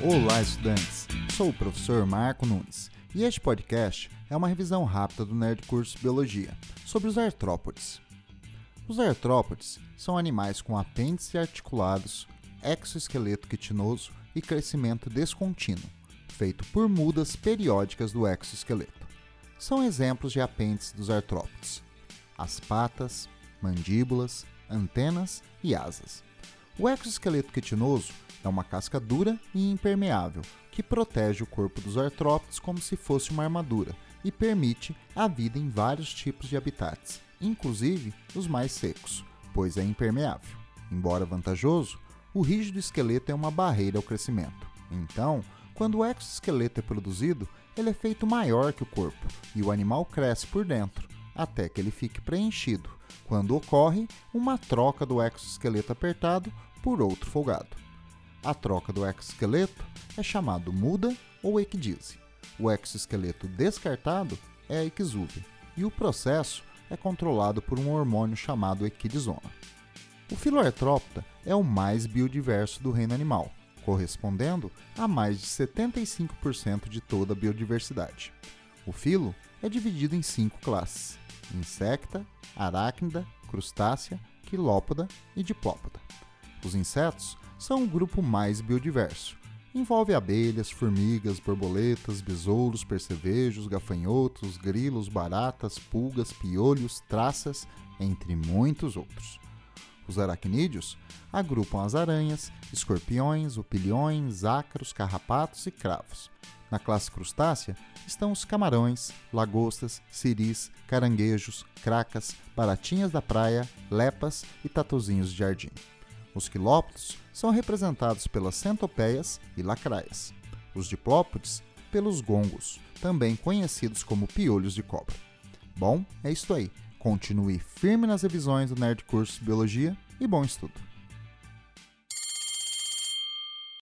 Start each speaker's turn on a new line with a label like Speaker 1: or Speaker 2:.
Speaker 1: Olá, estudantes! Sou o professor Marco Nunes e este podcast é uma revisão rápida do Nerd Curso Biologia sobre os artrópodes. Os artrópodes são animais com apêndices articulados, exoesqueleto quitinoso e crescimento descontínuo, feito por mudas periódicas do exoesqueleto. São exemplos de apêndices dos artrópodes: as patas, mandíbulas, antenas e asas. O exoesqueleto quitinoso é uma casca dura e impermeável que protege o corpo dos artrópodes como se fosse uma armadura e permite a vida em vários tipos de habitats, inclusive os mais secos, pois é impermeável. Embora vantajoso, o rígido esqueleto é uma barreira ao crescimento. Então, quando o exoesqueleto é produzido, ele é feito maior que o corpo e o animal cresce por dentro, até que ele fique preenchido, quando ocorre uma troca do exoesqueleto apertado por outro folgado. A troca do exoesqueleto é chamado muda ou equidise. O exoesqueleto descartado é a equisúvia, e o processo é controlado por um hormônio chamado equidisona. O filoartrópota é o mais biodiverso do reino animal, correspondendo a mais de 75% de toda a biodiversidade. O filo é dividido em cinco classes: insecta, aracnida, crustácea, quilópoda e diplópoda. Os insetos são o grupo mais biodiverso. Envolve abelhas, formigas, borboletas, besouros, percevejos, gafanhotos, grilos, baratas, pulgas, piolhos, traças, entre muitos outros. Os aracnídeos agrupam as aranhas, escorpiões, opilhões, ácaros, carrapatos e cravos. Na classe crustácea estão os camarões, lagostas, siris, caranguejos, cracas, baratinhas da praia, lepas e tatuzinhos de jardim. Os quilópodes são representados pelas centopeias e lacraias. Os diplópodes pelos gongos, também conhecidos como piolhos de cobra. Bom, é isso aí. Continue firme nas revisões do Nerd Curso Biologia e bom estudo!